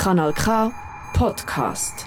Kanal K Podcast.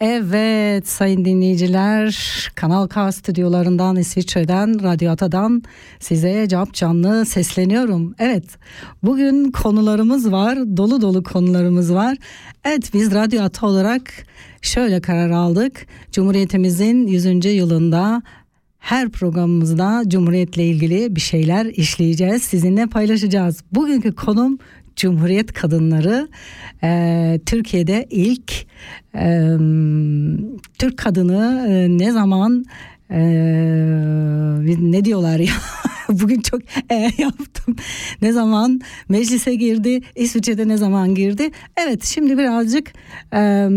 Evet sayın dinleyiciler Kanal K stüdyolarından İsviçre'den Radyo Ata'dan size cap canlı sesleniyorum. Evet bugün konularımız var dolu dolu konularımız var. Evet biz Radyo Ata olarak şöyle karar aldık. Cumhuriyetimizin 100. yılında her programımızda Cumhuriyet'le ilgili bir şeyler işleyeceğiz. Sizinle paylaşacağız. Bugünkü konum Cumhuriyet kadınları e, Türkiye'de ilk e, Türk kadını e, ne zaman e, ne diyorlar ya? Bugün çok e yaptım. Ne zaman meclise girdi İsviçre'de ne zaman girdi? Evet şimdi birazcık e,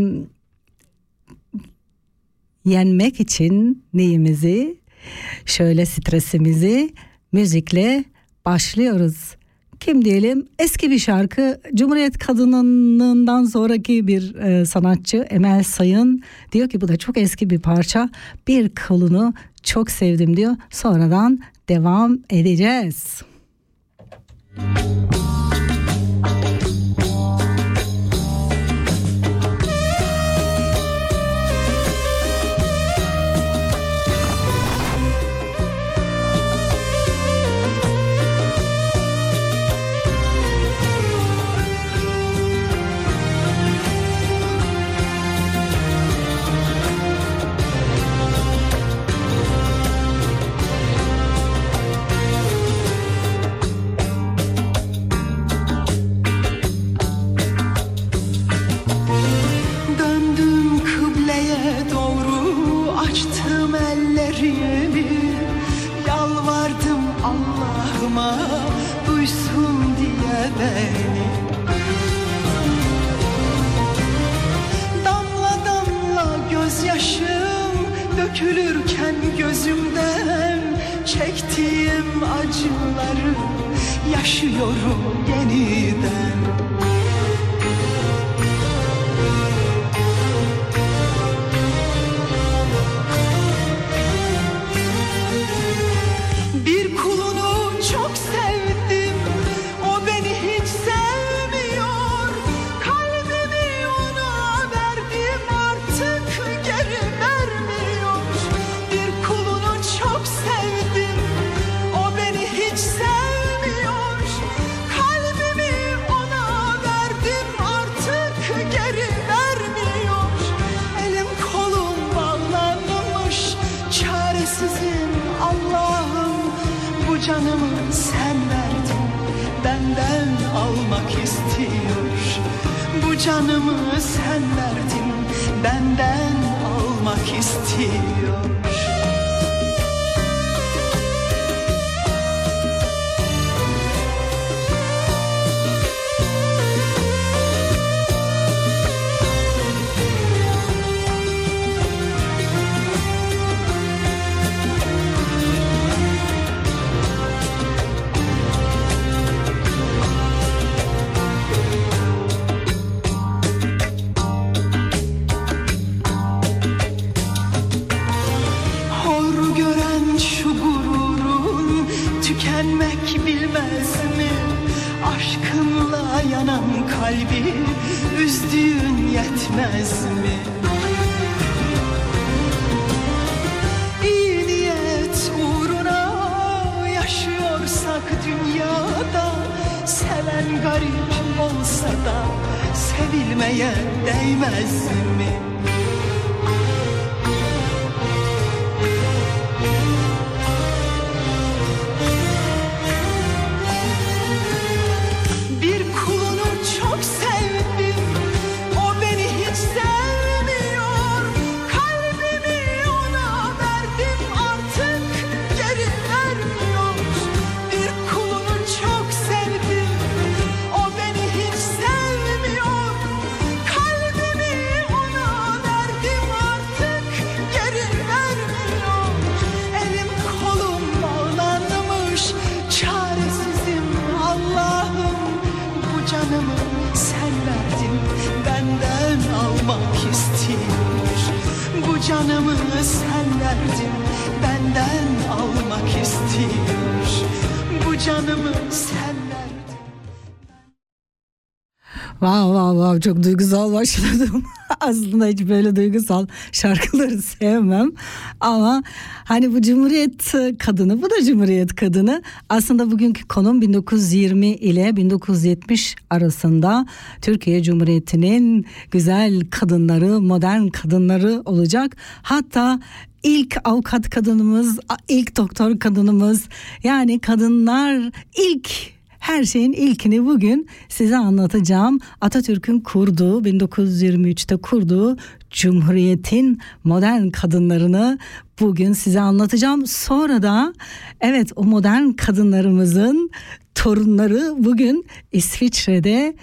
yenmek için neyimizi şöyle stresimizi müzikle başlıyoruz kim diyelim? Eski bir şarkı. Cumhuriyet Kadını'ndan sonraki bir e, sanatçı Emel Sayın. Diyor ki bu da çok eski bir parça. Bir kolunu çok sevdim diyor. Sonradan devam edeceğiz. Döndüm istiyor Wow wow wow çok duygusal başladım. Aslında hiç böyle duygusal şarkıları sevmem. Ama hani bu Cumhuriyet kadını bu da Cumhuriyet kadını. Aslında bugünkü konum 1920 ile 1970 arasında Türkiye Cumhuriyeti'nin güzel kadınları, modern kadınları olacak. Hatta ilk avukat kadınımız, ilk doktor kadınımız yani kadınlar ilk her şeyin ilkini bugün size anlatacağım. Atatürk'ün kurduğu 1923'te kurduğu Cumhuriyet'in modern kadınlarını bugün size anlatacağım. Sonra da evet o modern kadınlarımızın torunları bugün İsviçre'de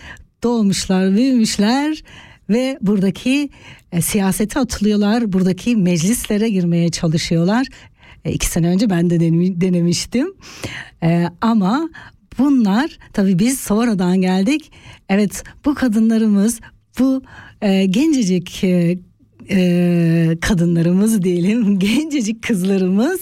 doğmuşlar, büyümüşler ve buradaki e, siyasete atılıyorlar. Buradaki meclislere girmeye çalışıyorlar. E, iki sene önce ben de denemiştim. E, ama Bunlar tabii biz sonradan geldik. Evet bu kadınlarımız bu e, gencecik e, e, kadınlarımız diyelim gencecik kızlarımız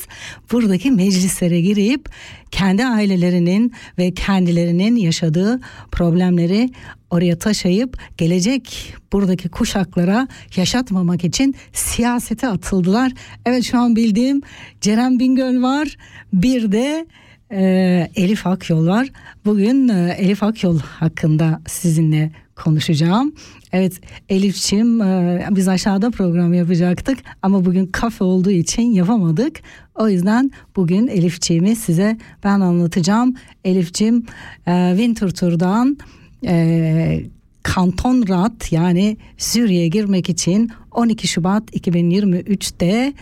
buradaki meclislere girip kendi ailelerinin ve kendilerinin yaşadığı problemleri oraya taşıyıp gelecek buradaki kuşaklara yaşatmamak için siyasete atıldılar. Evet şu an bildiğim Ceren Bingöl var bir de e, Elif Akyol var. Bugün e, Elif Akyol hakkında sizinle konuşacağım. Evet Elif'ciğim e, biz aşağıda program yapacaktık ama bugün kafe olduğu için yapamadık. O yüzden bugün Elif'ciğimi size ben anlatacağım. Elif'ciğim e, Winter Tur'dan e, Kanton Rat yani Suriye'ye girmek için 12 Şubat 2023'te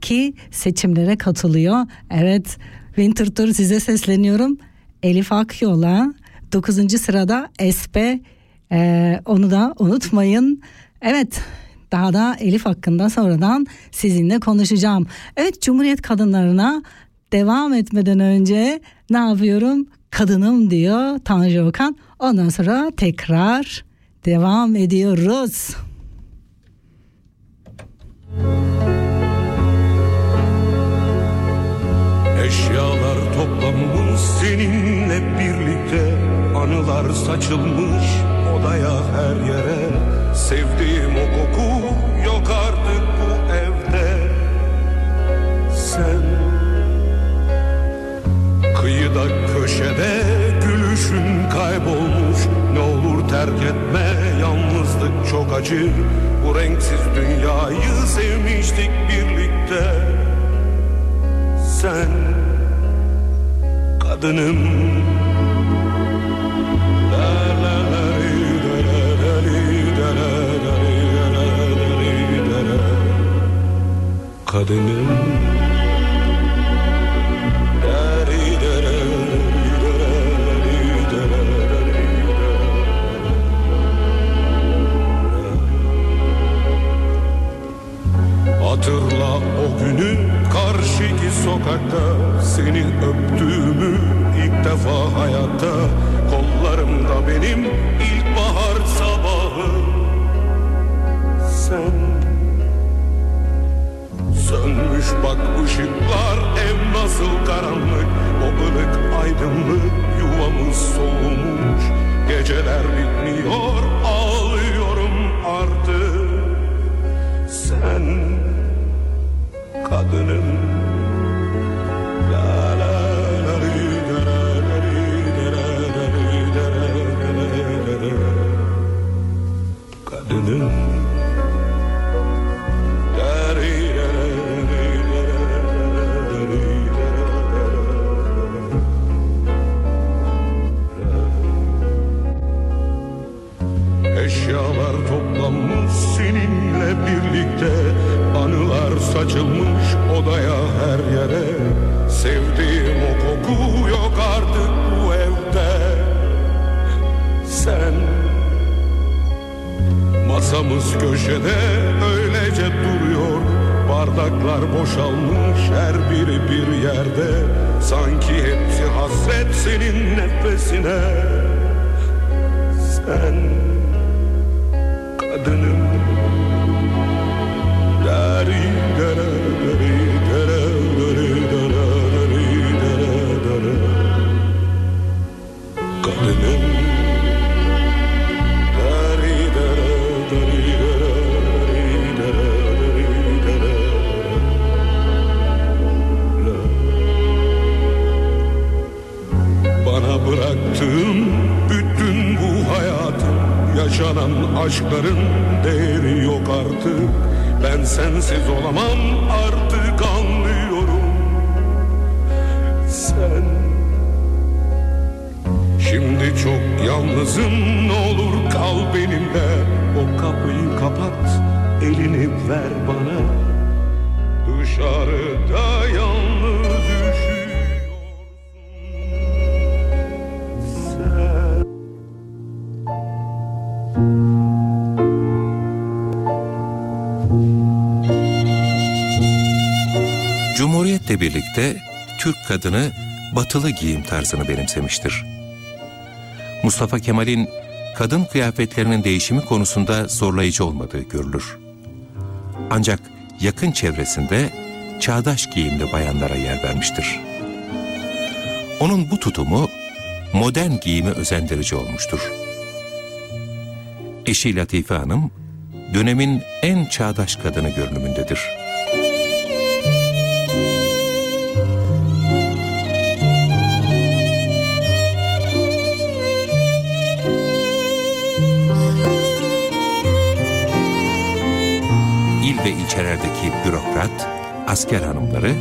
ki seçimlere katılıyor. Evet Winter Tour size sesleniyorum. Elif Akyol'a 9. sırada Espe ee, onu da unutmayın. Evet daha da Elif hakkında sonradan sizinle konuşacağım. Evet Cumhuriyet kadınlarına devam etmeden önce ne yapıyorum? Kadınım diyor Tanju Okan. Ondan sonra tekrar devam ediyoruz. Eşyalar toplanmış seninle birlikte. Anılar saçılmış odaya her yere. Sevdiğim o koku yok artık bu evde. Sen Kıyıda köşede gülüşün kaybolmuş. Ne olur terk etme yalnızlık çok acı. Bu renksiz dünyayı sevmiştik birlikte. Sen kadınım. Kadınım. Hatırla o günü karşıki sokakta Seni öptüğümü ilk defa hayatta. Kollarımda benim ilkbahar sabahı. Sen Sönmüş bak ışıklar ev nasıl karanlık. O ılık aydınlık yuvamız soğumuş Dışarıda yalnız üşüyorsun Cumhuriyetle birlikte Türk kadını batılı giyim tarzını benimsemiştir. Mustafa Kemal'in kadın kıyafetlerinin değişimi konusunda zorlayıcı olmadığı görülür. Ancak yakın çevresinde çağdaş giyimli bayanlara yer vermiştir. Onun bu tutumu modern giyime özendirici olmuştur. Eşi Latife Hanım, dönemin en çağdaş kadını görünümündedir. Ve ilçelerdeki bürokrat, asker hanımları,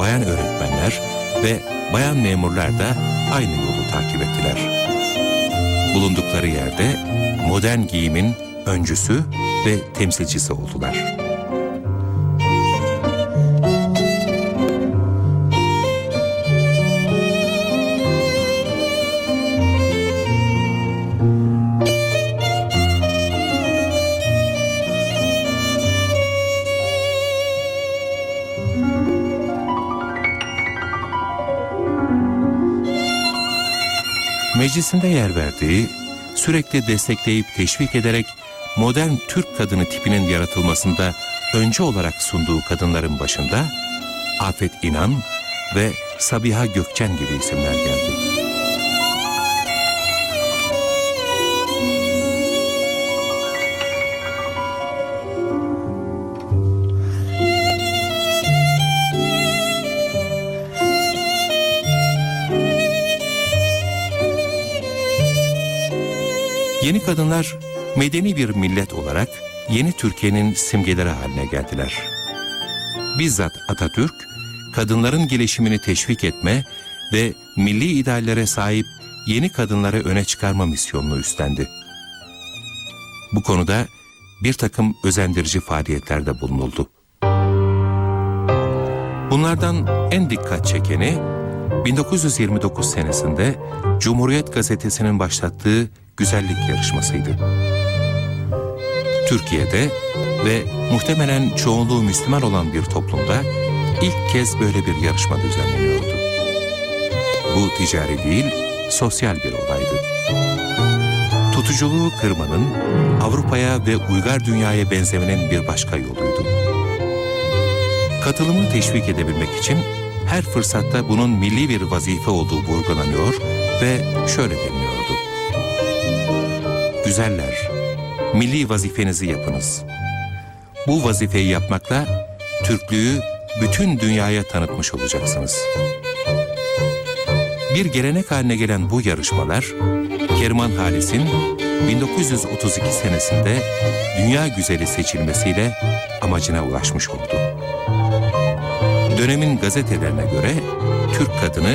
bayan öğretmenler ve bayan memurlar da aynı yolu takip ettiler. Bulundukları yerde modern giyimin öncüsü ve temsilcisi oldular. Meclisinde yer verdiği, sürekli destekleyip teşvik ederek modern Türk kadını tipinin yaratılmasında önce olarak sunduğu kadınların başında Afet İnan ve Sabiha Gökçen gibi isimler geldi. Kadınlar medeni bir millet olarak yeni Türkiye'nin simgeleri haline geldiler. Bizzat Atatürk, kadınların gelişimini teşvik etme ve milli ideallere sahip yeni kadınları öne çıkarma misyonunu üstlendi. Bu konuda bir takım özendirici faaliyetlerde bulunuldu. Bunlardan en dikkat çekeni 1929 senesinde Cumhuriyet Gazetesi'nin başlattığı güzellik yarışmasıydı. Türkiye'de ve muhtemelen çoğunluğu Müslüman olan bir toplumda ilk kez böyle bir yarışma düzenleniyordu. Bu ticari değil, sosyal bir olaydı. Tutuculuğu kırmanın, Avrupa'ya ve uygar dünyaya benzemenin bir başka yoluydu. Katılımı teşvik edebilmek için her fırsatta bunun milli bir vazife olduğu vurgulanıyor ve şöyle deniliyordu. Güzeller, milli vazifenizi yapınız. Bu vazifeyi yapmakla Türklüğü bütün dünyaya tanıtmış olacaksınız. Bir gelenek haline gelen bu yarışmalar, Kerman Halis'in 1932 senesinde Dünya Güzeli seçilmesiyle amacına ulaşmış oldu. Dönemin gazetelerine göre Türk kadını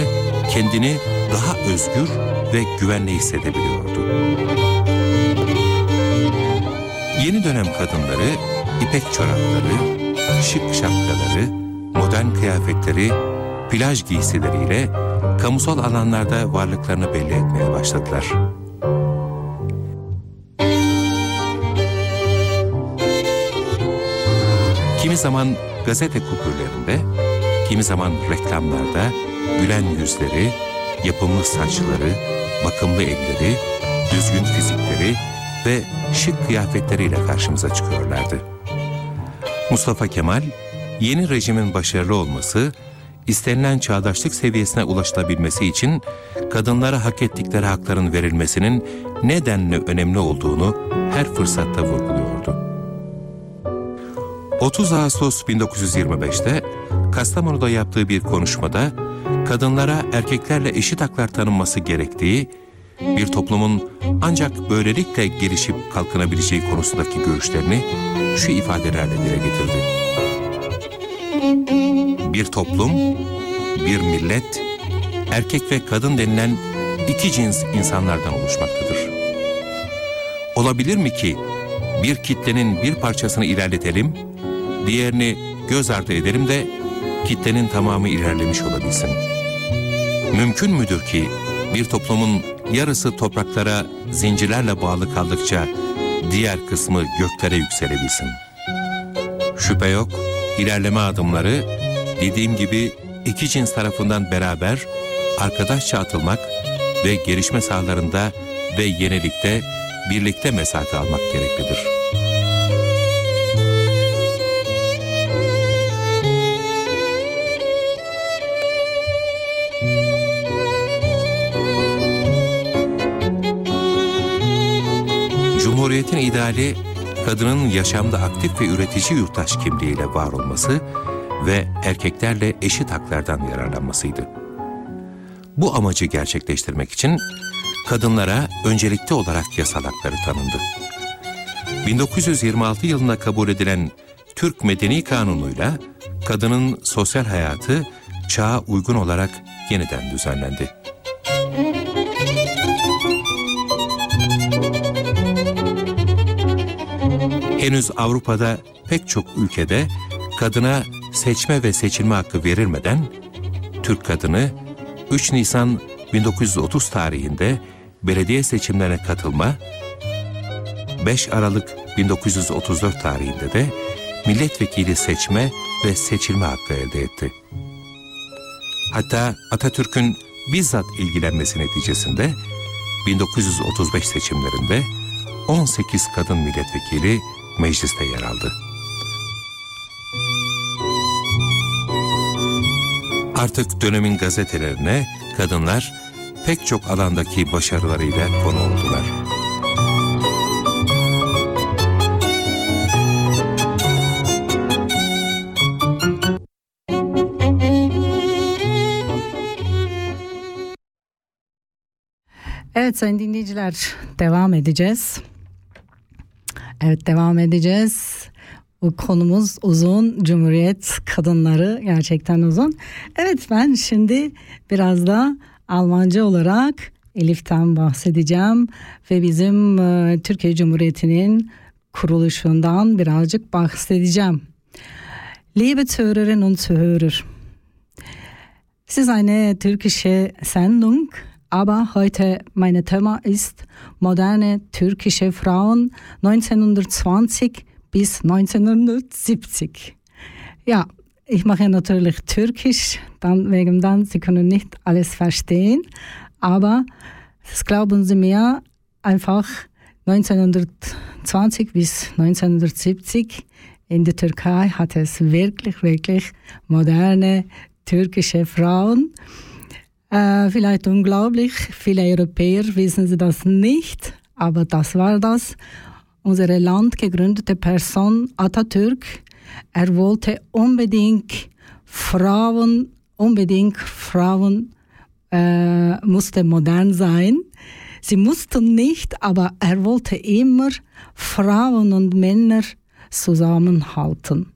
kendini daha özgür ve güvenli hissedebiliyordu. Yeni dönem kadınları ipek çorapları, şık şapkaları, modern kıyafetleri, plaj giysileriyle kamusal alanlarda varlıklarını belli etmeye başladılar. Kimi zaman gazete kupürlerinde, kimi zaman reklamlarda gülen yüzleri, yapımlı saçları, bakımlı elleri, düzgün fizikleri ve şık kıyafetleriyle karşımıza çıkıyorlardı. Mustafa Kemal, yeni rejimin başarılı olması, istenilen çağdaşlık seviyesine ulaşılabilmesi için kadınlara hak ettikleri hakların verilmesinin nedenle önemli olduğunu her fırsatta vurguluyordu. 30 Ağustos 1925'te Kastamonu'da yaptığı bir konuşmada kadınlara erkeklerle eşit haklar tanınması gerektiği, bir toplumun ancak böylelikle gelişip kalkınabileceği konusundaki görüşlerini şu ifadelerle dile getirdi. Bir toplum, bir millet, erkek ve kadın denilen iki cins insanlardan oluşmaktadır. Olabilir mi ki bir kitlenin bir parçasını ilerletelim, diğerini göz ardı edelim de kitlenin tamamı ilerlemiş olabilsin. Mümkün müdür ki bir toplumun yarısı topraklara zincirlerle bağlı kaldıkça diğer kısmı göklere yükselebilsin? Şüphe yok, ilerleme adımları dediğim gibi iki cins tarafından beraber arkadaşça atılmak ve gelişme sahalarında ve yenilikte birlikte mesafe almak gereklidir. Cumhuriyetin ideali kadının yaşamda aktif ve üretici yurttaş kimliğiyle var olması ve erkeklerle eşit haklardan yararlanmasıydı. Bu amacı gerçekleştirmek için kadınlara öncelikli olarak yasal hakları tanındı. 1926 yılında kabul edilen Türk Medeni Kanunu'yla kadının sosyal hayatı çağa uygun olarak yeniden düzenlendi. Henüz Avrupa'da pek çok ülkede kadına seçme ve seçilme hakkı verilmeden Türk kadını 3 Nisan 1930 tarihinde belediye seçimlerine katılma, 5 Aralık 1934 tarihinde de milletvekili seçme ve seçilme hakkı elde etti. Hatta Atatürk'ün bizzat ilgilenmesi neticesinde 1935 seçimlerinde 18 kadın milletvekili mecliste yer aldı. Artık dönemin gazetelerine kadınlar pek çok alandaki başarılarıyla konu oldular. Evet sayın dinleyiciler devam edeceğiz. Evet devam edeceğiz. Bu konumuz uzun. Cumhuriyet kadınları gerçekten uzun. Evet ben şimdi biraz da Almanca olarak Elif'ten bahsedeceğim ve bizim e, Türkiye Cumhuriyeti'nin kuruluşundan birazcık bahsedeceğim. Liebe Zuhörerinnen und Zuhörer, es ist eine türkische Sendung, aber heute meine Thema ist moderne türkische Frauen 1920 bis 1970. Ja, ich mache natürlich Türkisch, dann wegen dann, Sie können nicht alles verstehen, aber das glauben Sie mir, einfach 1920 bis 1970 in der Türkei hat es wirklich, wirklich moderne türkische Frauen. Äh, vielleicht unglaublich, viele Europäer wissen sie das nicht, aber das war das. Unsere Land gegründete Person Atatürk, er wollte unbedingt Frauen, unbedingt Frauen äh, musste modern sein. Sie mussten nicht, aber er wollte immer Frauen und Männer zusammenhalten.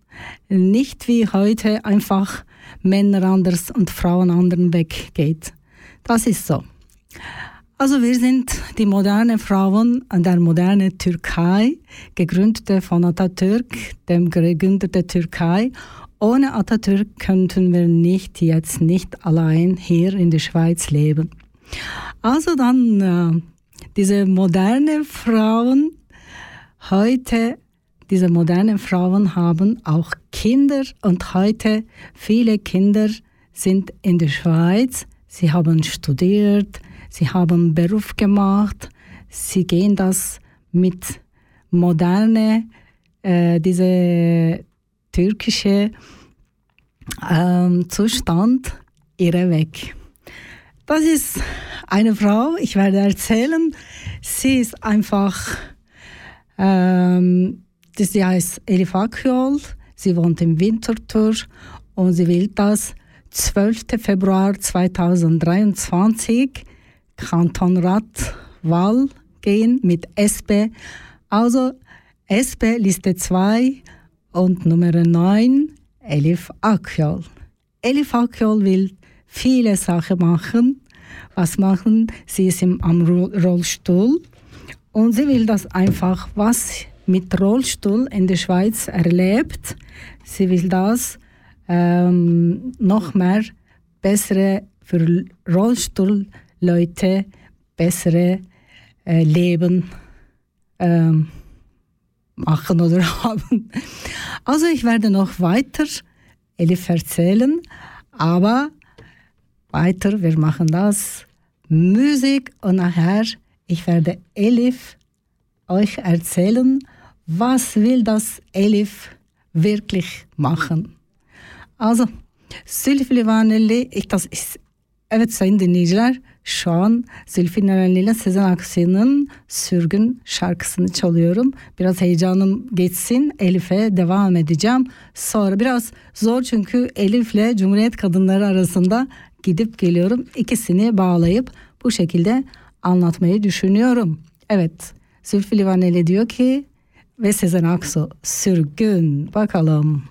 Nicht wie heute einfach Männer anders und Frauen anderen weggeht. Das ist so. Also wir sind die moderne Frauen der moderne Türkei, gegründete von Atatürk, dem Gründer der Türkei. Ohne Atatürk könnten wir nicht jetzt nicht allein hier in der Schweiz leben. Also dann äh, diese moderne Frauen heute diese modernen Frauen haben auch Kinder und heute viele Kinder sind in der Schweiz. Sie haben studiert, sie haben Beruf gemacht, sie gehen das mit moderne, äh, diese türkische ähm, Zustand ihre Weg. Das ist eine Frau, ich werde erzählen, sie ist einfach, ähm, sie heißt Elif Akyol, sie wohnt im Winterthur und sie will das 12. Februar 2023 Kantonratwahl gehen mit SP. Also SP Liste 2 und Nummer 9 Elif Akyol. Elif Akyol will viele Sachen machen. Was machen? Sie ist im, am Rollstuhl und sie will das einfach, was mit Rollstuhl in der Schweiz erlebt. Sie will das ähm, noch mehr bessere für Rollstuhlleute bessere äh, Leben ähm, machen oder haben. Also ich werde noch weiter Elif erzählen, aber weiter, wir machen das Musik und nachher ich werde Elif euch erzählen, was will das Elif wirklich machen. Also Sülfü Livaneli, das ist evet sayın dinleyiciler şu an Zülfü Livaneli ile Sezen Aksu'nun Sürgün şarkısını çalıyorum. Biraz heyecanım geçsin. Elif'e devam edeceğim. Sonra biraz zor çünkü Elif'le Cumhuriyet Kadınları arasında gidip geliyorum. İkisini bağlayıp bu şekilde anlatmayı düşünüyorum. Evet Zülfü Livaneli diyor ki ve Sezen Aksu sürgün bakalım.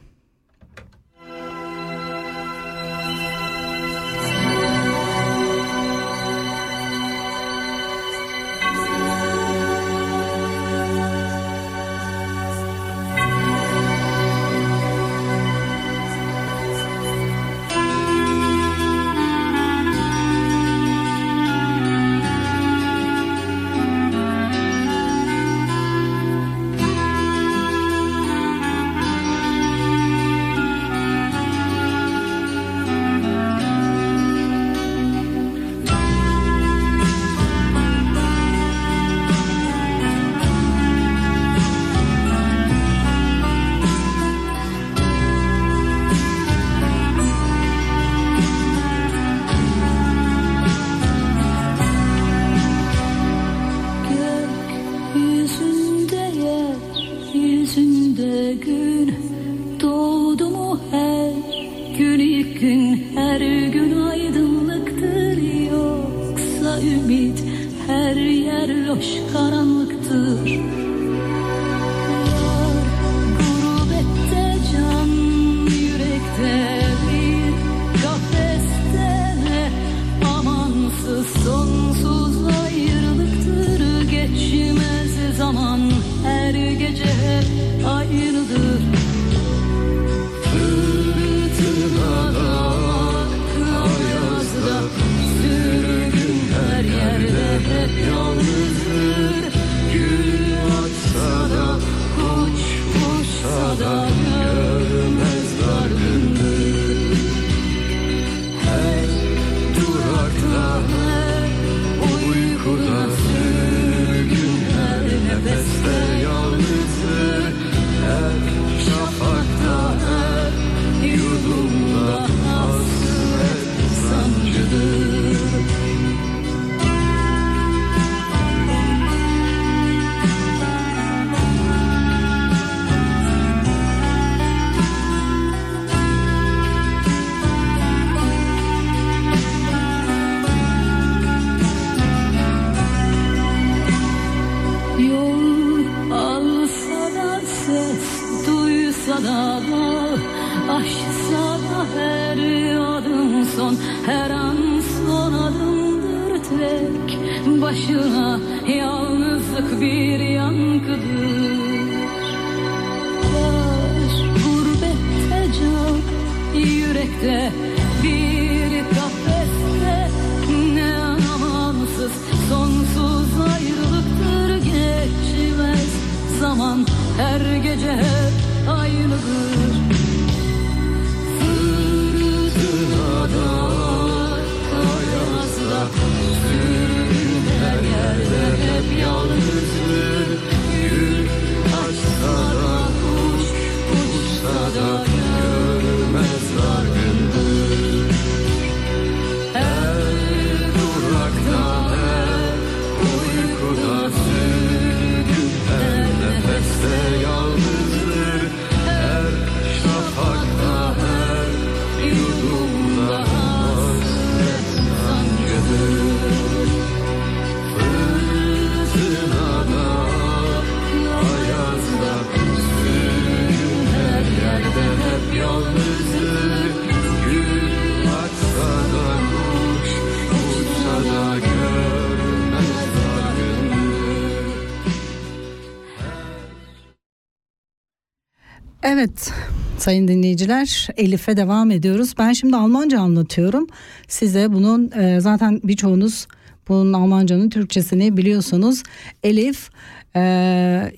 Evet sayın dinleyiciler Elif'e devam ediyoruz. Ben şimdi Almanca anlatıyorum. Size bunun e, zaten birçoğunuz bunun Almancanın Türkçesini biliyorsunuz. Elif e,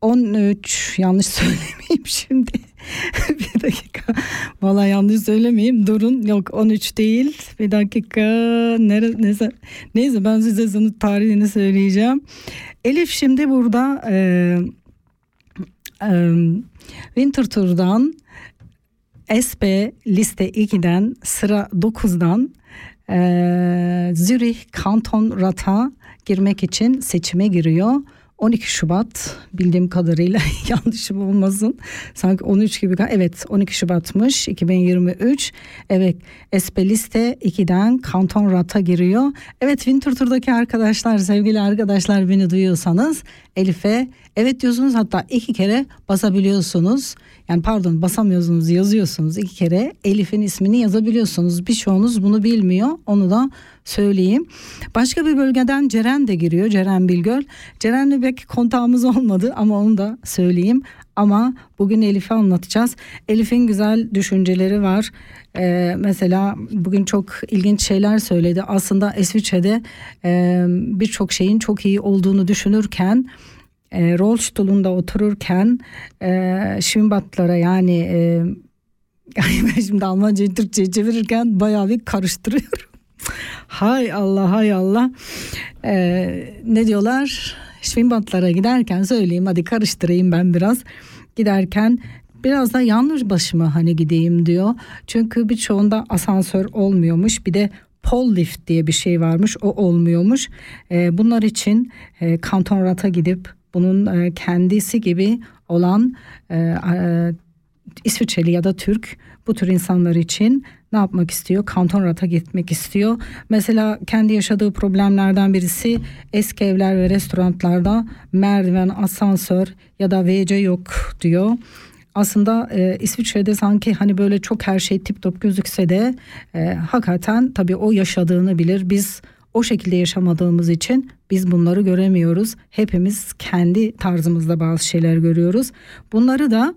13 yanlış söylemeyeyim şimdi. bir dakika. Valla yanlış söylemeyeyim. Durun. Yok 13 değil. Bir dakika. Nere, neyse, neyse ben size sınıf tarihini söyleyeceğim. Elif şimdi burada e, e, Winterthur'dan SP liste 2'den sıra 9'dan e, Zürich Kanton Rat'a girmek için seçime giriyor. 12 Şubat bildiğim kadarıyla yanlışım olmasın. Sanki 13 gibi evet 12 Şubat'mış 2023. Evet SP liste 2'den Kanton Rat'a giriyor. Evet Winterthur'daki arkadaşlar sevgili arkadaşlar beni duyuyorsanız Elif'e evet diyorsunuz hatta iki kere basabiliyorsunuz. Yani pardon basamıyorsunuz yazıyorsunuz iki kere Elif'in ismini yazabiliyorsunuz. Birçoğunuz bunu bilmiyor onu da söyleyeyim. Başka bir bölgeden Ceren de giriyor Ceren Bilgöl. Ceren'le belki kontağımız olmadı ama onu da söyleyeyim. Ama bugün Elif'i anlatacağız. Elif'in güzel düşünceleri var. Ee, mesela bugün çok ilginç şeyler söyledi. Aslında İsviçre'de e, birçok şeyin çok iyi olduğunu düşünürken e, Rollstuhl'unda otururken e, Schwimmbadlara yani e, yani ben şimdi Almancayı Türkçe'ye çevirirken bayağı bir karıştırıyorum. hay Allah hay Allah. Ee, ne diyorlar? Schwimmbadlara giderken söyleyeyim hadi karıştırayım ben biraz. Giderken biraz da yanlış başıma hani gideyim diyor. Çünkü birçoğunda asansör olmuyormuş. Bir de pole lift diye bir şey varmış o olmuyormuş. Ee, bunlar için e, Kanton gidip bunun e, kendisi gibi olan e, e, İsviçreli ya da Türk bu tür insanlar için ne yapmak istiyor? Kanton Rat'a gitmek istiyor. Mesela kendi yaşadığı problemlerden birisi eski evler ve restoranlarda merdiven, asansör ya da WC yok diyor. Aslında e, İsviçre'de sanki hani böyle çok her şey tip top gözükse de e, hakikaten tabii o yaşadığını bilir. Biz o şekilde yaşamadığımız için biz bunları göremiyoruz. Hepimiz kendi tarzımızda bazı şeyler görüyoruz. Bunları da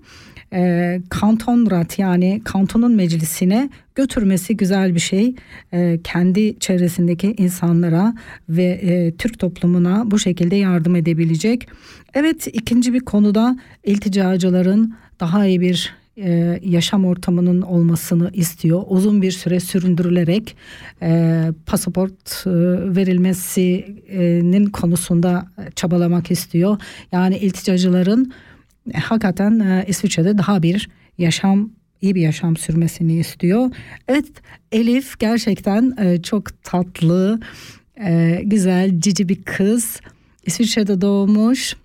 e, kantonrat yani kantonun meclisine götürmesi güzel bir şey. E, kendi çevresindeki insanlara ve e, Türk toplumuna bu şekilde yardım edebilecek. Evet ikinci bir konuda ilticacıların daha iyi bir e, yaşam ortamının olmasını istiyor. Uzun bir süre süründürülerek e, pasaport e, verilmesinin konusunda çabalamak istiyor. Yani ilticacıların e, hakikaten e, İsviçre'de daha bir yaşam iyi bir yaşam sürmesini istiyor. Evet Elif gerçekten e, çok tatlı, e, güzel, cici bir kız. İsviçre'de doğmuş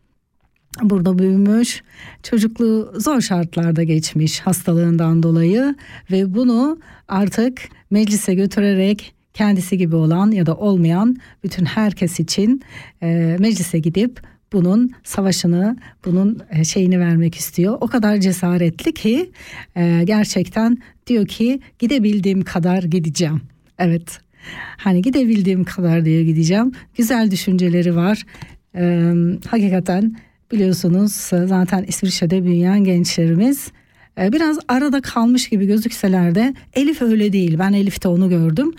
burada büyümüş. Çocukluğu zor şartlarda geçmiş hastalığından dolayı ve bunu artık meclise götürerek kendisi gibi olan ya da olmayan bütün herkes için e, meclise gidip bunun savaşını, bunun e, şeyini vermek istiyor. O kadar cesaretli ki e, gerçekten diyor ki gidebildiğim kadar gideceğim. Evet. Hani gidebildiğim kadar diye gideceğim. Güzel düşünceleri var. E, hakikaten biliyorsunuz zaten İsviçre'de büyüyen gençlerimiz e, biraz arada kalmış gibi gözükseler de Elif öyle değil. Ben Elif'te onu gördüm.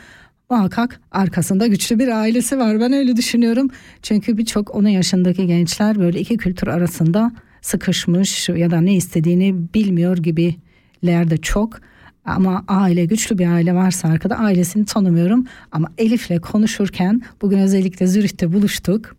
Muhakkak arkasında güçlü bir ailesi var. Ben öyle düşünüyorum. Çünkü birçok onun yaşındaki gençler böyle iki kültür arasında sıkışmış ya da ne istediğini bilmiyor gibiler de çok. Ama aile güçlü bir aile varsa arkada ailesini tanımıyorum. Ama Elif'le konuşurken bugün özellikle Zürih'te buluştuk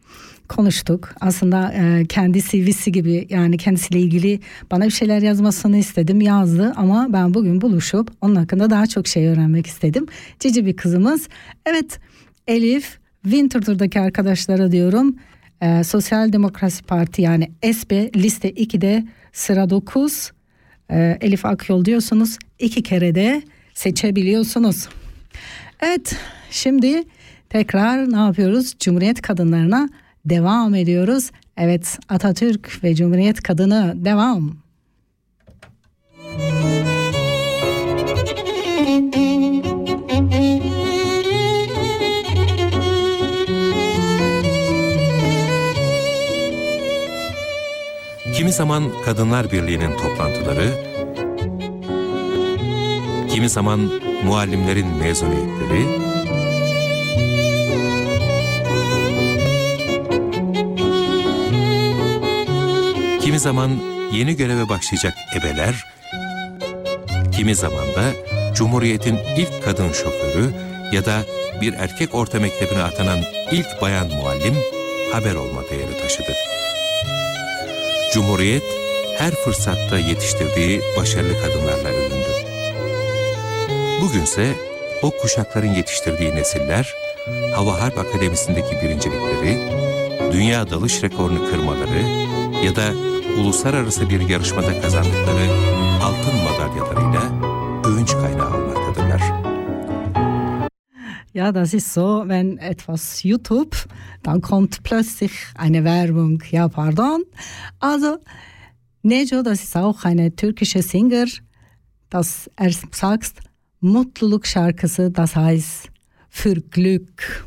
konuştuk. Aslında e, kendi CV'si gibi yani kendisiyle ilgili bana bir şeyler yazmasını istedim. Yazdı ama ben bugün buluşup onun hakkında daha çok şey öğrenmek istedim. Cici bir kızımız. Evet Elif Winterthur'daki arkadaşlara diyorum. E, Sosyal Demokrasi Parti yani SP liste 2'de sıra 9. E, Elif Akyol diyorsunuz. iki kere de seçebiliyorsunuz. Evet şimdi tekrar ne yapıyoruz? Cumhuriyet kadınlarına devam ediyoruz. Evet Atatürk ve Cumhuriyet Kadını devam. Kimi zaman Kadınlar Birliği'nin toplantıları, kimi zaman muallimlerin mezuniyetleri, kimi zaman yeni göreve başlayacak ebeler, kimi zaman da Cumhuriyet'in ilk kadın şoförü ya da bir erkek orta mektebine atanan ilk bayan muallim haber olma değeri taşıdı. Cumhuriyet her fırsatta yetiştirdiği başarılı kadınlarla övündü. Bugünse o kuşakların yetiştirdiği nesiller, Hava Harp Akademisi'ndeki birincilikleri, dünya dalış rekorunu kırmaları ya da uluslararası bir yarışmada kazandıkları altın madalyalarıyla övünç kaynağı olmaktadırlar. Ja, das ist so, wenn etwas YouTube, dann kommt plötzlich eine Werbung. Ja, pardon. Also, Neco, das ist auch eine türkische Singer, dass er sagt, Mutluluk şarkısı, das heißt für Glück.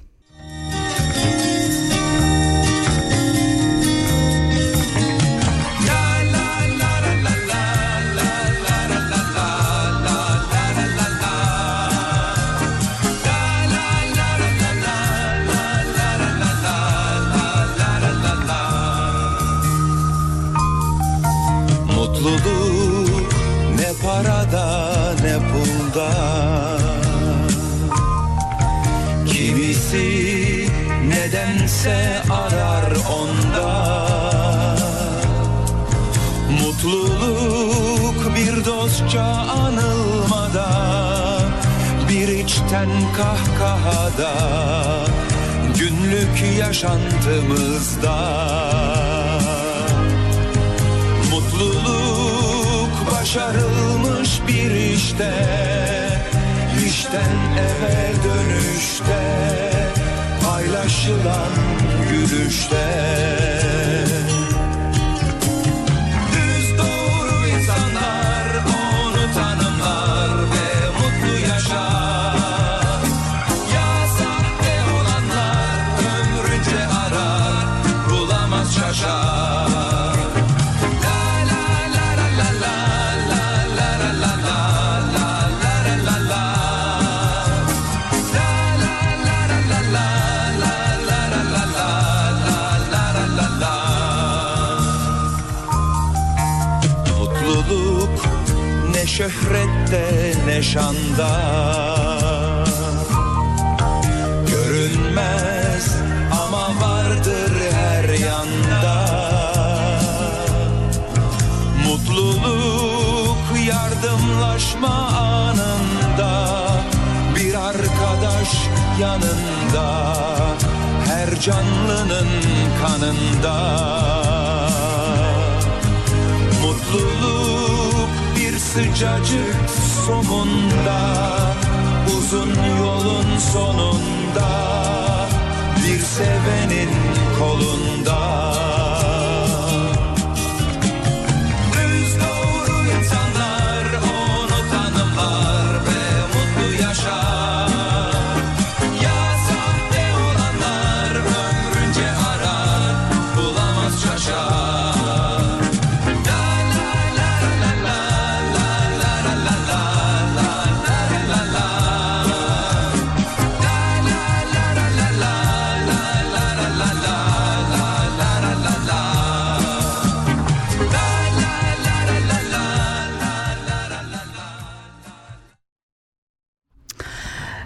Kahkahada Günlük yaşantımızda. Mutluluk başarılmış bir işte İşten eve dönüşte Paylaşılan gülüşte şöhrette ne şanda Görünmez ama vardır her yanda. Mutluluk yardımlaşma anında Bir arkadaş yanında Her canlının kanında. Mutluluk bir sıcacık somunda Uzun yolun sonunda Bir sevenin kolunda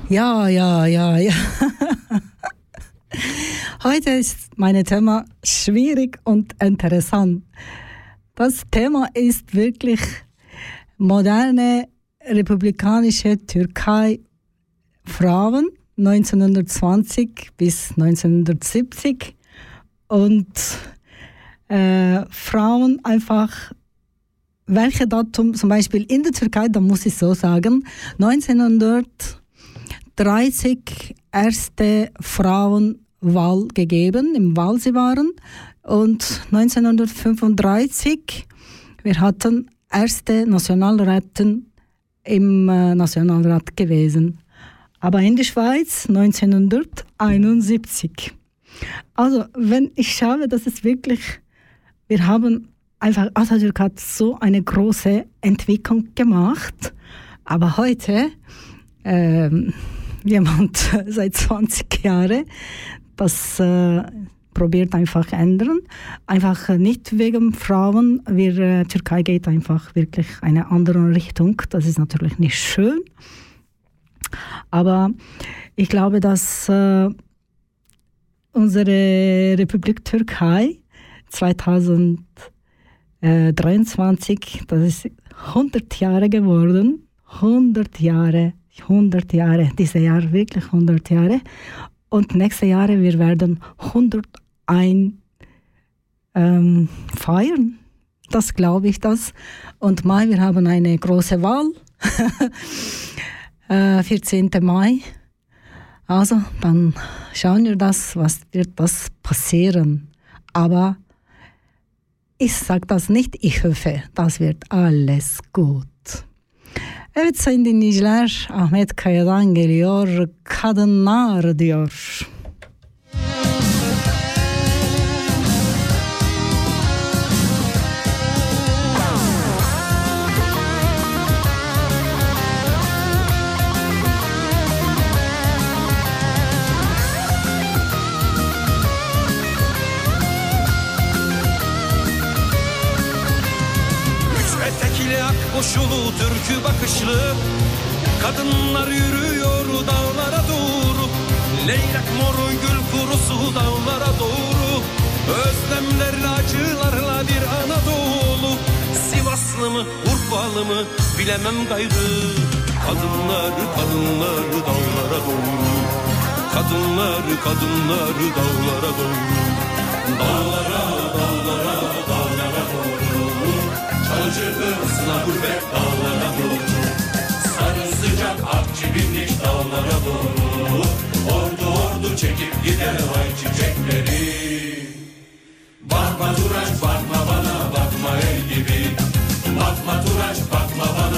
Ja, ja, ja, ja. Heute ist mein Thema schwierig und interessant. Das Thema ist wirklich moderne republikanische Türkei Frauen 1920 bis 1970 und äh, Frauen einfach welche Datum, zum Beispiel in der Türkei, da muss ich so sagen, 1930 erste Frauenwahl gegeben, im Wahl sie waren. Und 1935, wir hatten erste Nationalräten im äh, Nationalrat gewesen. Aber in der Schweiz 1971. Also, wenn ich schaue, dass es wirklich, wir haben einfach Atatürk hat so eine große Entwicklung gemacht, aber heute ähm, jemand seit 20 Jahren das äh, probiert einfach ändern, einfach nicht wegen Frauen. Wir äh, Türkei geht einfach wirklich eine andere Richtung. Das ist natürlich nicht schön, aber ich glaube, dass äh, unsere Republik Türkei 2023, das ist 100 Jahre geworden, 100 Jahre, 100 Jahre, dieses Jahr wirklich 100 Jahre. Und nächste Jahre wir werden 101 ähm, feiern. Das glaube ich das. Und Mai, wir haben eine große Wahl. äh, 14. Mai. Also, dann schauen wir das, was wird das passieren. Aber ich sage das nicht, ich hoffe, das wird alles gut. Evet sayın dinleyiciler, Ahmet Kaya'dan geliyor, kadınlar diyor. Türkü bakışlı Kadınlar yürüyor dağlara doğru. Leylek moru gül kurusu dağlara doğru. Özlemlerle acılarla bir Anadolu. Sivaslı mı Urfalı mı bilemem gayrı. Kadınlar kadınlar dağlara doğru. Kadınlar kadınlar dağlara doğru. Dağlara Hırsına gurbet dağlara doğru. Sarı sıcak akçibinlik dağlara doğru. Ordu ordu çekip gider ay çiçekleri. Bakma Turaç bakma bana bakma el gibi. Bakma Turaç bakma bana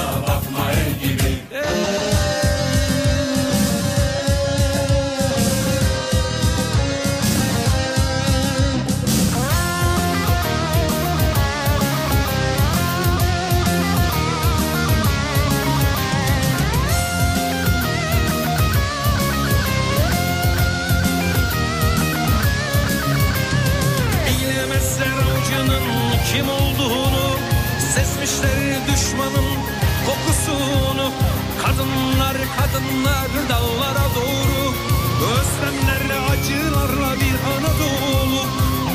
kokusunu Kadınlar kadınlar dağlara doğru. Özlemlerle acılarla bir Anadolu.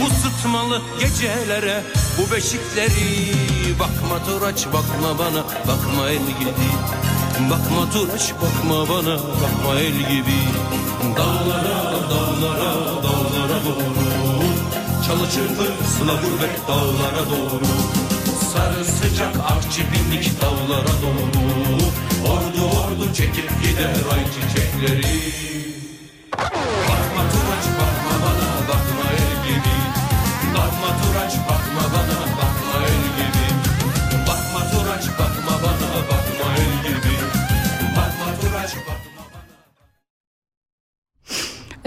Bu sıtmalı gecelere bu beşikleri. Bakma Turaç bakma bana bakma el gibi. Bakma Turaç bakma bana bakma el gibi. Dağlara dağlara dağlara doğru. Çalı çırpı sıla gurbet dağlara doğru Sarı sıcak akçibinlik dağlara doğru. Ordu ordu çekip gider ay çiçekleri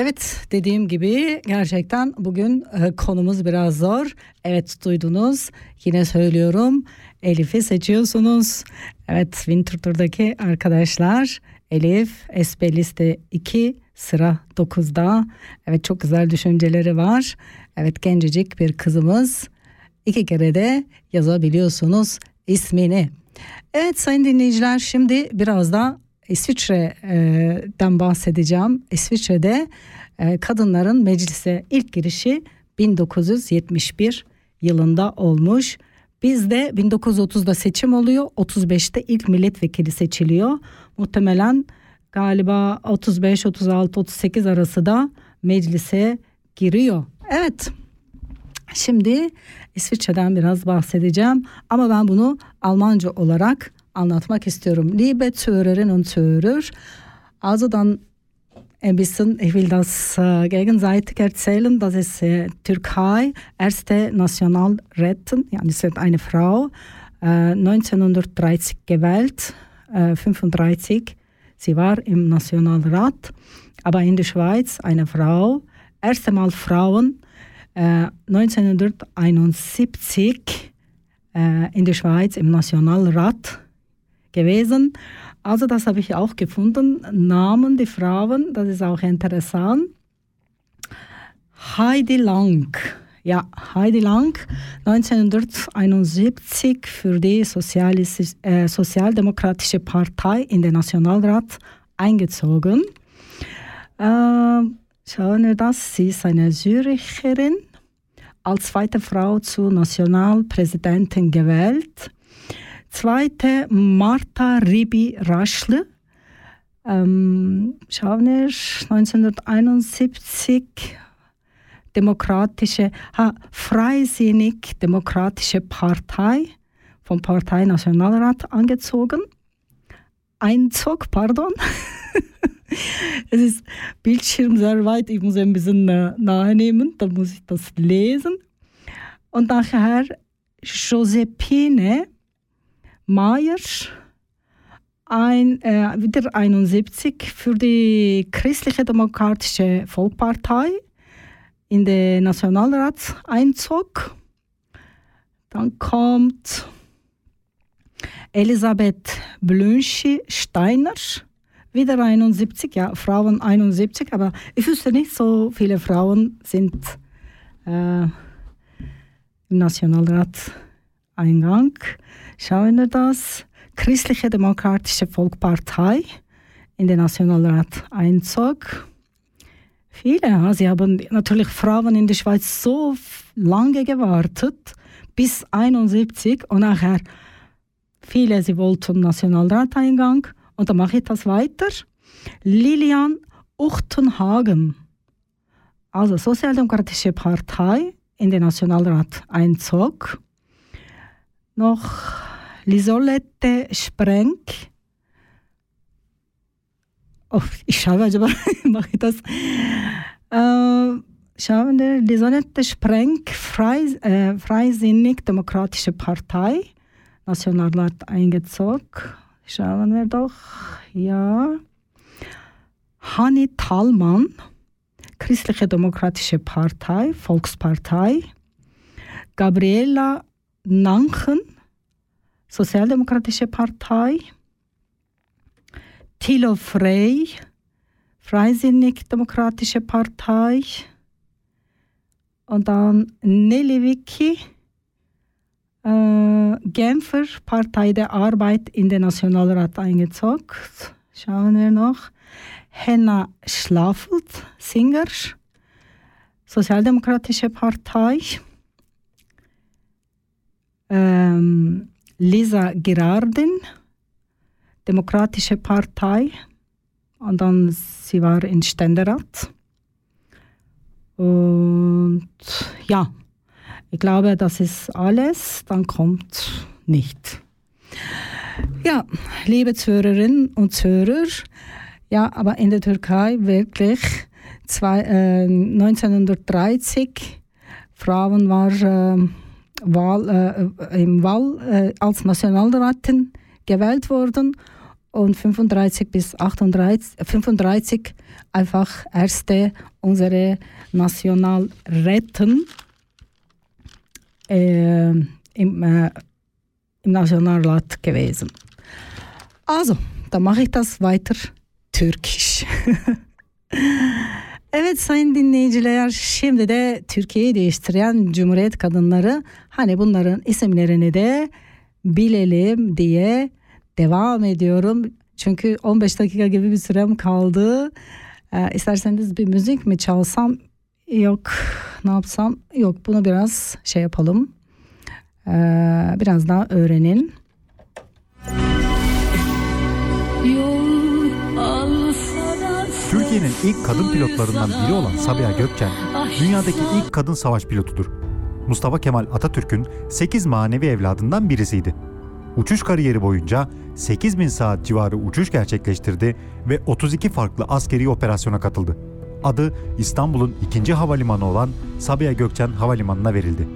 Evet dediğim gibi gerçekten bugün e, konumuz biraz zor. Evet duydunuz yine söylüyorum Elif'i seçiyorsunuz. Evet Winterthur'daki arkadaşlar Elif SP liste 2 sıra 9'da. Evet çok güzel düşünceleri var. Evet gencecik bir kızımız. İki kere de yazabiliyorsunuz ismini. Evet sayın dinleyiciler şimdi biraz da İsviçre'den bahsedeceğim. İsviçre'de e, kadınların meclise ilk girişi 1971 yılında olmuş. Bizde 1930'da seçim oluyor. 35'te ilk milletvekili seçiliyor. Muhtemelen galiba 35, 36, 38 arası da meclise giriyor. Evet. Şimdi İsviçre'den biraz bahsedeceğim ama ben bunu Almanca olarak anlatmak istiyorum. Liebe Zuhörerinnen und Zuhörer, also dann ein bisschen, ich will das äh, gegenseitig erzählen, dass es äh, Türkei erste Nationalrätin, ja, es ist eine Frau, äh, 1930 gewählt, äh, 35, sie war im Nationalrat, aber in der Schweiz eine Frau, erste Mal Frauen, äh, 1971 äh, in der Schweiz im Nationalrat gewesen. Also das habe ich auch gefunden. Namen der Frauen, das ist auch interessant. Heidi Lang. Ja, Heidi Lang, 1971 für die äh, Sozialdemokratische Partei in den Nationalrat eingezogen. Äh, schauen wir das, sie ist eine Syricherin, als zweite Frau zur Nationalpräsidentin gewählt. Zweite Martha Ribi Raschle, ähm, schauen wir, 1971 demokratische, ha, freisinnig demokratische Partei vom Partei Nationalrat angezogen. Einzog, pardon. es ist Bildschirm sehr weit, ich muss ein bisschen äh, nahe nehmen, dann muss ich das lesen. Und nachher Josephine Mayer, ein, äh, wieder 71 für die Christliche Demokratische Volkspartei in den Nationalrat einzog. Dann kommt Elisabeth Blünschi Steiner, wieder 71, ja, Frauen 71, aber ich wüsste nicht, so viele Frauen sind äh, im Nationalrat Eingang. Schauen wir das. Christliche Demokratische Volkspartei in den Nationalrat einzog. Viele, sie haben natürlich Frauen in der Schweiz so lange gewartet, bis 71 und nachher viele, sie wollten Nationalrateingang und dann mache ich das weiter. Lilian Uchtenhagen, also Sozialdemokratische Partei in den Nationalrat einzog. Noch Lisolette Sprenk. Oh, ich schaue, also mache ich das. Äh, schauen wir, Lisolette Sprenk, äh, Freisinnig Demokratische Partei, Nationalrat eingezogen. Schauen wir doch. Ja. Hanni Thalmann, Christliche Demokratische Partei, Volkspartei. Gabriela Nanken, Sozialdemokratische Partei. Thilo Frey, Freisinnig-Demokratische Partei. Und dann Nelly Vicky, äh, Genfer, Partei der Arbeit in den Nationalrat eingezogen. Schauen wir noch. Henna Schlafelt, Singer, Sozialdemokratische Partei. Ähm, Lisa Girardin, Demokratische Partei. Und dann sie war in Ständerat. Und ja, ich glaube, das ist alles. Dann kommt nicht. Ja, liebe Zuhörerinnen und Zuhörer, ja, aber in der Türkei wirklich zwei, äh, 1930 Frauen war äh, Wahl, äh, im Wahl äh, als Nationalratin gewählt worden und 35 bis 38, 35 einfach erste unsere Nationalräten äh, im, äh, im Nationalrat gewesen. Also, dann mache ich das weiter türkisch. Evet sayın dinleyiciler şimdi de Türkiye'yi değiştiren Cumhuriyet kadınları hani bunların isimlerini de bilelim diye devam ediyorum. Çünkü 15 dakika gibi bir sürem kaldı. Ee, isterseniz bir müzik mi çalsam yok ne yapsam yok bunu biraz şey yapalım. Ee, biraz daha öğrenin. Türkiye'nin ilk kadın pilotlarından biri olan Sabiha Gökçen, dünyadaki ilk kadın savaş pilotudur. Mustafa Kemal Atatürk'ün 8 manevi evladından birisiydi. Uçuş kariyeri boyunca 8000 saat civarı uçuş gerçekleştirdi ve 32 farklı askeri operasyona katıldı. Adı İstanbul'un ikinci havalimanı olan Sabiha Gökçen Havalimanı'na verildi.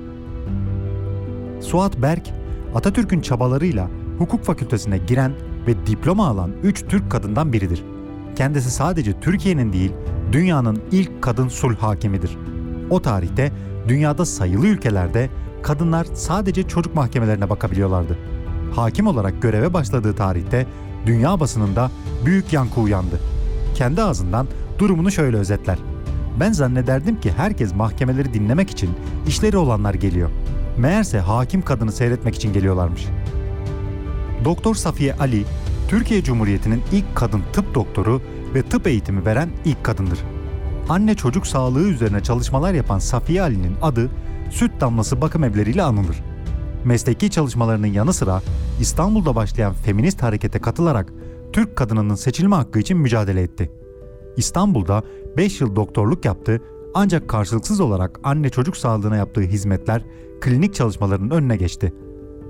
Suat Berk, Atatürk'ün çabalarıyla hukuk fakültesine giren ve diploma alan 3 Türk kadından biridir. Kendisi sadece Türkiye'nin değil, dünyanın ilk kadın sulh hakimidir. O tarihte dünyada sayılı ülkelerde kadınlar sadece çocuk mahkemelerine bakabiliyorlardı. Hakim olarak göreve başladığı tarihte dünya basınında büyük yankı uyandı. Kendi ağzından durumunu şöyle özetler. Ben zannederdim ki herkes mahkemeleri dinlemek için işleri olanlar geliyor. Meğerse hakim kadını seyretmek için geliyorlarmış. Doktor Safiye Ali, Türkiye Cumhuriyeti'nin ilk kadın tıp doktoru ve tıp eğitimi veren ilk kadındır. Anne çocuk sağlığı üzerine çalışmalar yapan Safiye Ali'nin adı süt damlası bakım evleriyle anılır. Mesleki çalışmalarının yanı sıra İstanbul'da başlayan feminist harekete katılarak Türk kadınının seçilme hakkı için mücadele etti. İstanbul'da 5 yıl doktorluk yaptı ancak karşılıksız olarak anne çocuk sağlığına yaptığı hizmetler klinik çalışmalarının önüne geçti.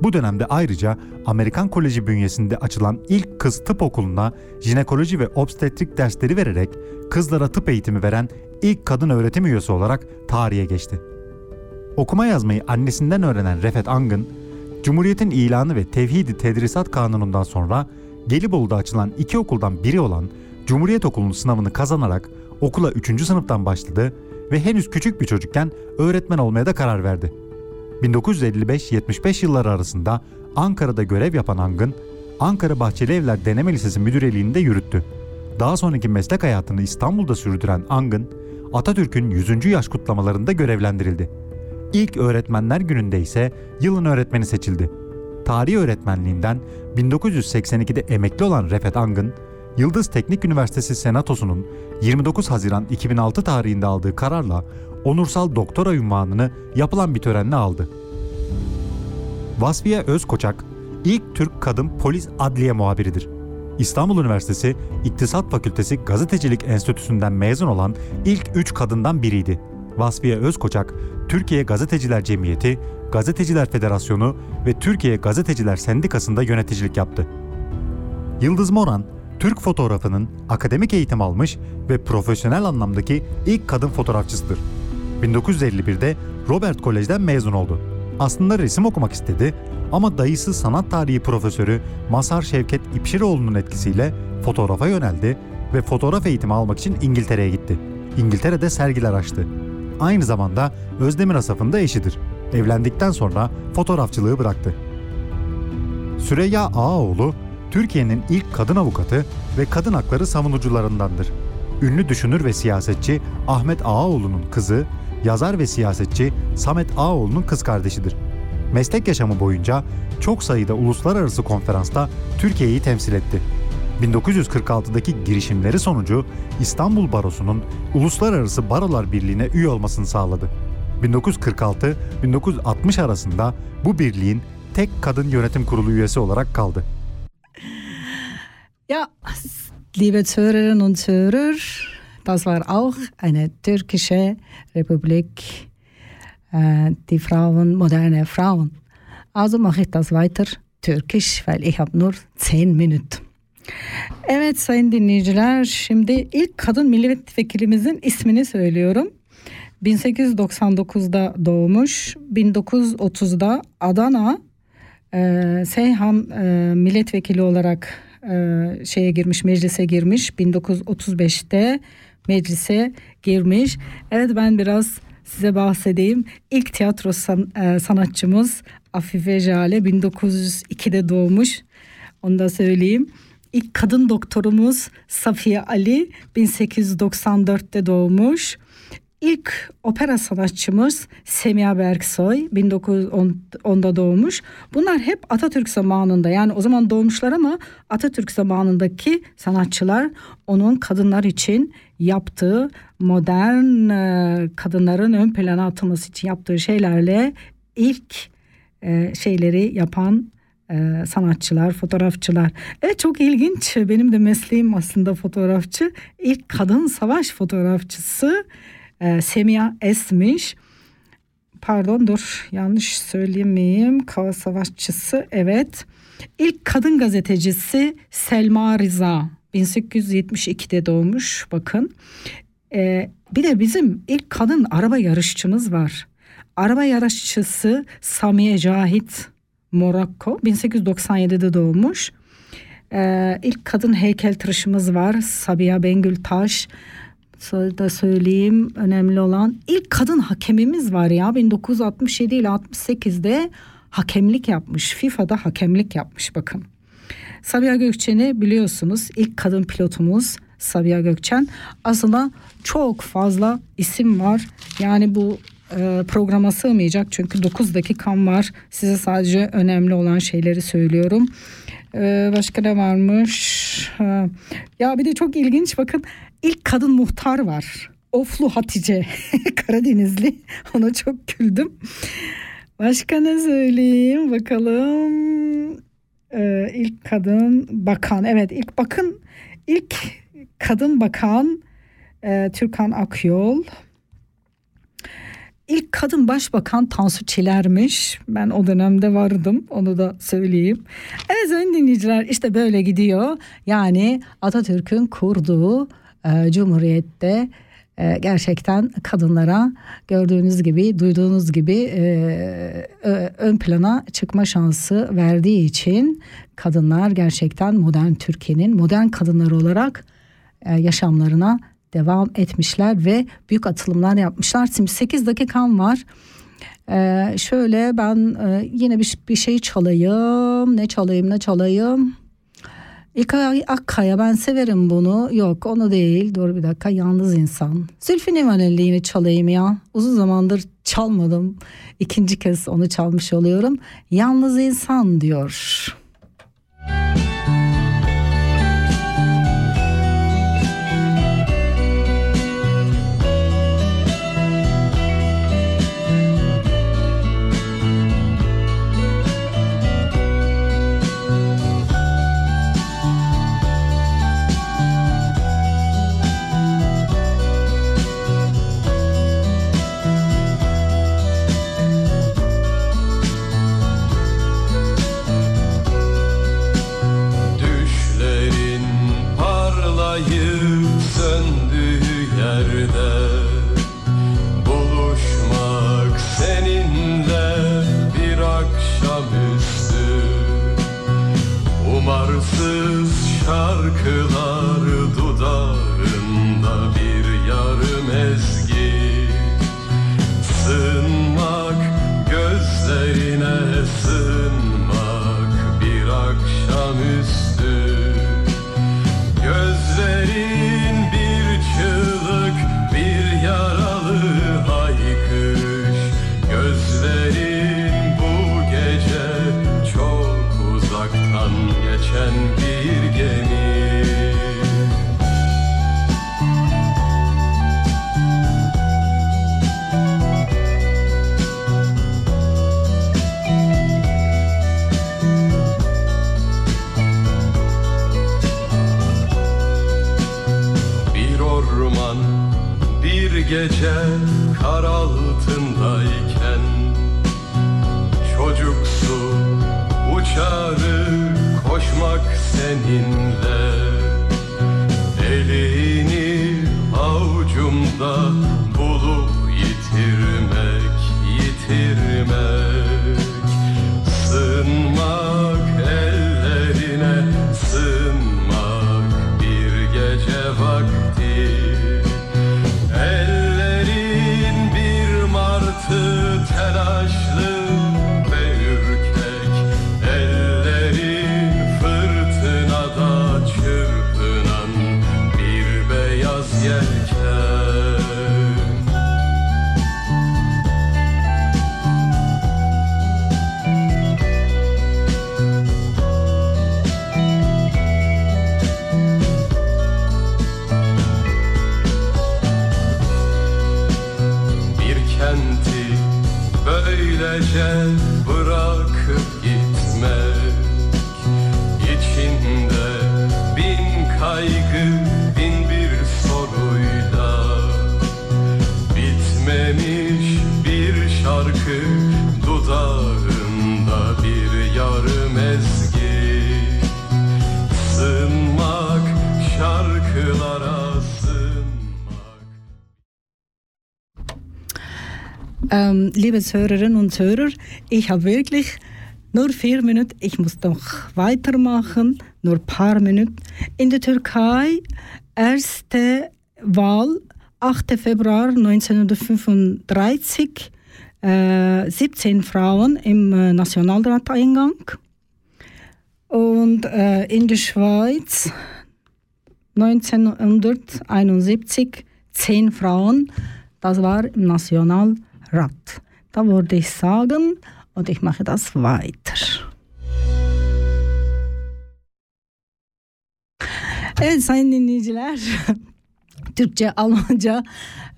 Bu dönemde ayrıca Amerikan Koleji bünyesinde açılan ilk kız tıp okuluna jinekoloji ve obstetrik dersleri vererek kızlara tıp eğitimi veren ilk kadın öğretim üyesi olarak tarihe geçti. Okuma yazmayı annesinden öğrenen Refet Angın, Cumhuriyet'in ilanı ve Tevhidi Tedrisat Kanunu'ndan sonra Gelibolu'da açılan iki okuldan biri olan Cumhuriyet Okulu'nun sınavını kazanarak okula 3. sınıftan başladı ve henüz küçük bir çocukken öğretmen olmaya da karar verdi. 1955-75 yılları arasında Ankara'da görev yapan Angın, Ankara Bahçeli Evler Deneme Lisesi müdüreliğinde yürüttü. Daha sonraki meslek hayatını İstanbul'da sürdüren Angın, Atatürk'ün 100. yaş kutlamalarında görevlendirildi. İlk öğretmenler gününde ise yılın öğretmeni seçildi. Tarih öğretmenliğinden 1982'de emekli olan Refet Angın, Yıldız Teknik Üniversitesi Senatosu'nun 29 Haziran 2006 tarihinde aldığı kararla onursal doktora ünvanını yapılan bir törenle aldı. Vasfiye Özkoçak, ilk Türk kadın polis adliye muhabiridir. İstanbul Üniversitesi İktisat Fakültesi Gazetecilik Enstitüsü'nden mezun olan ilk üç kadından biriydi. Vasfiye Özkoçak, Türkiye Gazeteciler Cemiyeti, Gazeteciler Federasyonu ve Türkiye Gazeteciler Sendikası'nda yöneticilik yaptı. Yıldız Moran, Türk fotoğrafının akademik eğitim almış ve profesyonel anlamdaki ilk kadın fotoğrafçısıdır. 1951'de Robert Kolej'den mezun oldu. Aslında resim okumak istedi ama dayısı sanat tarihi profesörü Masar Şevket İpşiroğlu'nun etkisiyle fotoğrafa yöneldi ve fotoğraf eğitimi almak için İngiltere'ye gitti. İngiltere'de sergiler açtı. Aynı zamanda Özdemir Asaf'ın da eşidir. Evlendikten sonra fotoğrafçılığı bıraktı. Süreyya Ağaoğlu, Türkiye'nin ilk kadın avukatı ve kadın hakları savunucularındandır. Ünlü düşünür ve siyasetçi Ahmet Ağaoğlu'nun kızı, yazar ve siyasetçi Samet Ağaoğlu'nun kız kardeşidir. Meslek yaşamı boyunca çok sayıda uluslararası konferansta Türkiye'yi temsil etti. 1946'daki girişimleri sonucu İstanbul Barosu'nun Uluslararası Barolar Birliği'ne üye olmasını sağladı. 1946-1960 arasında bu birliğin tek kadın yönetim kurulu üyesi olarak kaldı. Ja, liebe Zuhörerinnen und Zuhörer, das war auch eine türkische Republik, äh, die Frauen, moderne Frauen. Also mache ich das weiter türkisch, weil ich habe nur 10 Minuten. Evet sayın dinleyiciler şimdi ilk kadın milletvekilimizin ismini söylüyorum. 1899'da doğmuş, 1930'da Adana e, Seyhan e, milletvekili olarak e, şeye girmiş, meclise girmiş. 1935'te meclise girmiş. Evet ben biraz size bahsedeyim. İlk tiyatro san, e, sanatçımız Afife Jale 1902'de doğmuş. Onu da söyleyeyim. İlk kadın doktorumuz Safiye Ali 1894'te doğmuş. İlk opera sanatçımız Semiha Berksoy 1910'da doğmuş. Bunlar hep Atatürk zamanında yani o zaman doğmuşlar ama Atatürk zamanındaki sanatçılar onun kadınlar için yaptığı modern e, kadınların ön plana atılması için yaptığı şeylerle ilk e, şeyleri yapan e, sanatçılar, fotoğrafçılar. Evet çok ilginç. Benim de mesleğim aslında fotoğrafçı. İlk kadın savaş fotoğrafçısı e, Semiha Esmiş. Pardon dur yanlış söylemeyeyim. Kava savaşçısı evet. İlk kadın gazetecisi Selma Rıza. 1872'de doğmuş bakın. Ee, bir de bizim ilk kadın araba yarışçımız var. Araba yarışçısı Samiye Cahit Morocco 1897'de doğmuş. Ee, ilk kadın heykeltıraşımız var Sabiha Bengül Taş da söyleyeyim önemli olan ilk kadın hakemimiz var ya 1967 ile 68'de hakemlik yapmış. FIFA'da hakemlik yapmış bakın. Sabiha Gökçen'i biliyorsunuz ilk kadın pilotumuz Sabiha Gökçen. Aslında çok fazla isim var. Yani bu e, programa sığmayacak çünkü 9 dakikam var. Size sadece önemli olan şeyleri söylüyorum. E, başka ne varmış? Ya bir de çok ilginç bakın ilk kadın muhtar var. Oflu Hatice Karadenizli. Ona çok güldüm. Başka ne söyleyeyim bakalım. Ee, ilk kadın bakan. Evet ilk bakın ilk kadın bakan e, Türkan Akyol. İlk kadın başbakan Tansu Çiler'miş. Ben o dönemde vardım onu da söyleyeyim. Evet sayın dinleyiciler işte böyle gidiyor. Yani Atatürk'ün kurduğu e, Cumhuriyet'te e, gerçekten kadınlara gördüğünüz gibi duyduğunuz gibi e, ön plana çıkma şansı verdiği için kadınlar gerçekten modern Türkiye'nin modern kadınları olarak e, yaşamlarına devam etmişler ve büyük atılımlar yapmışlar. Şimdi 8 dakikam var. Ee, şöyle ben e, yine bir, bir şey çalayım. Ne çalayım ne çalayım. İlkay Akkaya ben severim bunu. Yok onu değil. Dur bir dakika yalnız insan. Zülfü Livaneli yine çalayım ya. Uzun zamandır çalmadım. İkinci kez onu çalmış oluyorum. Yalnız insan diyor. Düşlerin orman bir gece kar altındayken Çocuksu uçarı koşmak seninle Elini avucumda Ähm, liebe Hörerinnen und Hörer, ich habe wirklich nur vier Minuten. Ich muss doch weitermachen. Nur paar Minuten. In der Türkei erste Wahl 8. Februar 1935 äh, 17 Frauen im äh, Nationalrateingang und äh, in der Schweiz 1971 10 Frauen, das war im Nationalrat. Da würde ich sagen, und ich mache das weiter. Evet sayın dinleyiciler Türkçe, Almanca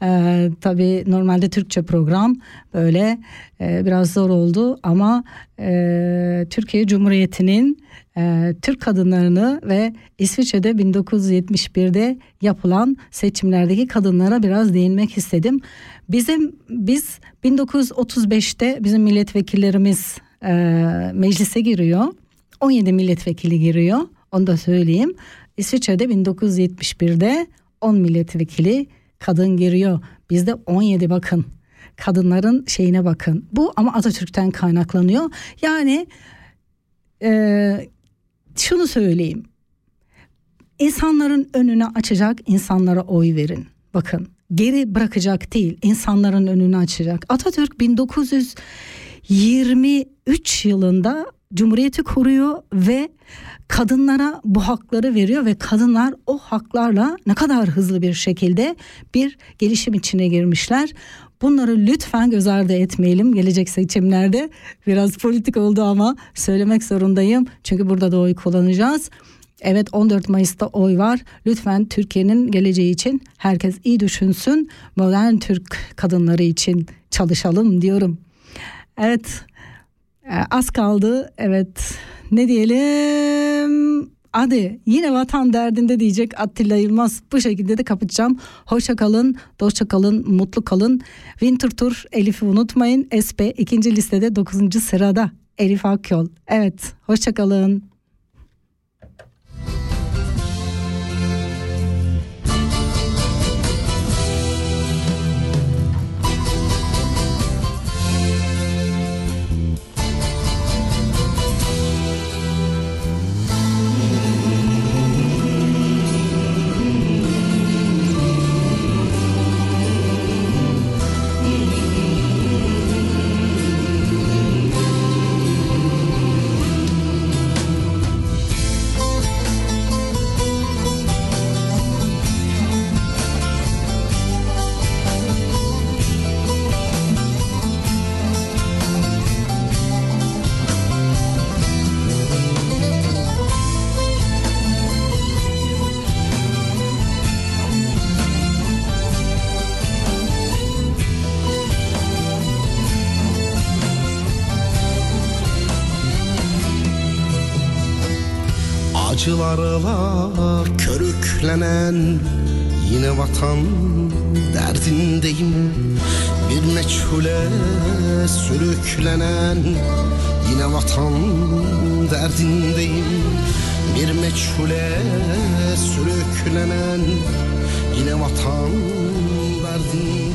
e, tabii normalde Türkçe program böyle e, biraz zor oldu ama e, Türkiye Cumhuriyeti'nin e, Türk kadınlarını ve İsviçre'de 1971'de yapılan seçimlerdeki kadınlara biraz değinmek istedim. Bizim biz 1935'te bizim milletvekillerimiz e, meclise giriyor. 17 milletvekili giriyor. Onu da söyleyeyim. İsviçre'de 1971'de 10 milletvekili kadın giriyor. Bizde 17 bakın. Kadınların şeyine bakın. Bu ama Atatürk'ten kaynaklanıyor. Yani e, şunu söyleyeyim. İnsanların önünü açacak insanlara oy verin. Bakın geri bırakacak değil insanların önünü açacak. Atatürk 1923 yılında Cumhuriyeti kuruyor ve kadınlara bu hakları veriyor ve kadınlar o haklarla ne kadar hızlı bir şekilde bir gelişim içine girmişler. Bunları lütfen göz ardı etmeyelim gelecek seçimlerde. Biraz politik oldu ama söylemek zorundayım. Çünkü burada da oy kullanacağız. Evet 14 Mayıs'ta oy var. Lütfen Türkiye'nin geleceği için herkes iyi düşünsün. Modern Türk kadınları için çalışalım diyorum. Evet e, az kaldı. Evet ne diyelim? Hadi yine vatan derdinde diyecek Attila Yılmaz. Bu şekilde de kapatacağım. Hoşça kalın, dostça kalın, mutlu kalın. Winter Tour Elif'i unutmayın. SP ikinci listede 9. sırada. Elif Akyol. Evet, hoşça kalın. Acılarla körüklenen Yine vatan derdindeyim. Bir meçhule sürüklenen Yine vatan derdindeyim. Bir meçhule sürüklenen Yine vatan derdindeyim